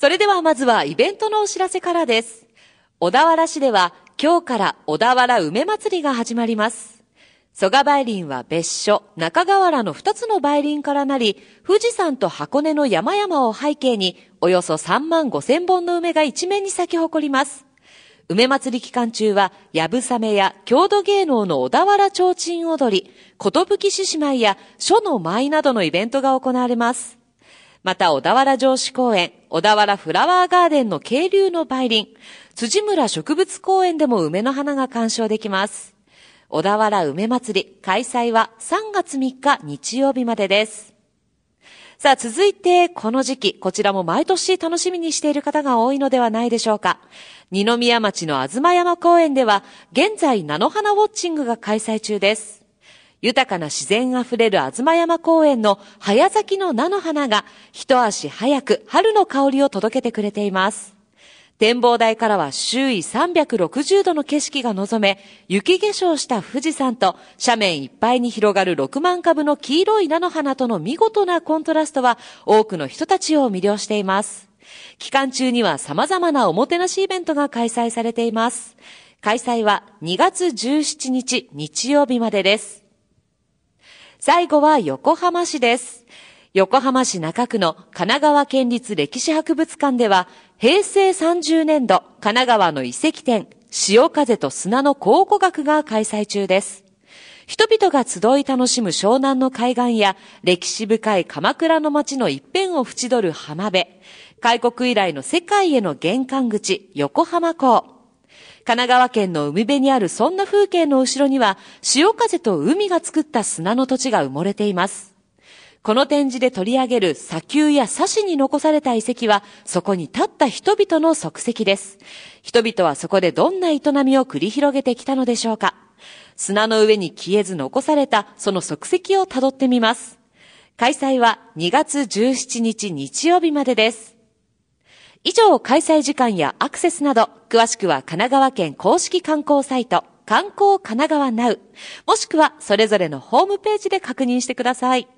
それではまずはイベントのお知らせからです。小田原市では今日から小田原梅祭りが始まります。蘇我梅林は別所、中河原の2つの梅林からなり、富士山と箱根の山々を背景に、およそ3万5千本の梅が一面に咲き誇ります。梅祭り期間中は、やぶさめや郷土芸能の小田原提灯踊り、ことぶき獅子舞や書の舞などのイベントが行われます。また、小田原城址公園、小田原フラワーガーデンの渓流の梅林、辻村植物公園でも梅の花が鑑賞できます。小田原梅祭り、開催は3月3日日曜日までです。さあ、続いて、この時期、こちらも毎年楽しみにしている方が多いのではないでしょうか。二宮町の東山公園では、現在、菜の花ウォッチングが開催中です。豊かな自然あふれる東山公園の早咲きの菜の花が、一足早く春の香りを届けてくれています。展望台からは周囲360度の景色が望め、雪化粧した富士山と斜面いっぱいに広がる6万株の黄色い菜の花との見事なコントラストは多くの人たちを魅了しています。期間中には様々なおもてなしイベントが開催されています。開催は2月17日日曜日までです。最後は横浜市です。横浜市中区の神奈川県立歴史博物館では、平成30年度神奈川の遺跡展、潮風と砂の考古学が開催中です。人々が集い楽しむ湘南の海岸や歴史深い鎌倉の街の一辺を縁取る浜辺、開国以来の世界への玄関口、横浜港。神奈川県の海辺にあるそんな風景の後ろには、潮風と海が作った砂の土地が埋もれています。この展示で取り上げる砂丘や砂紙に残された遺跡は、そこに立った人々の足跡です。人々はそこでどんな営みを繰り広げてきたのでしょうか。砂の上に消えず残されたその足跡をたどってみます。開催は2月17日日曜日までです。以上、開催時間やアクセスなど、詳しくは神奈川県公式観光サイト、観光神奈川 NOW、もしくはそれぞれのホームページで確認してください。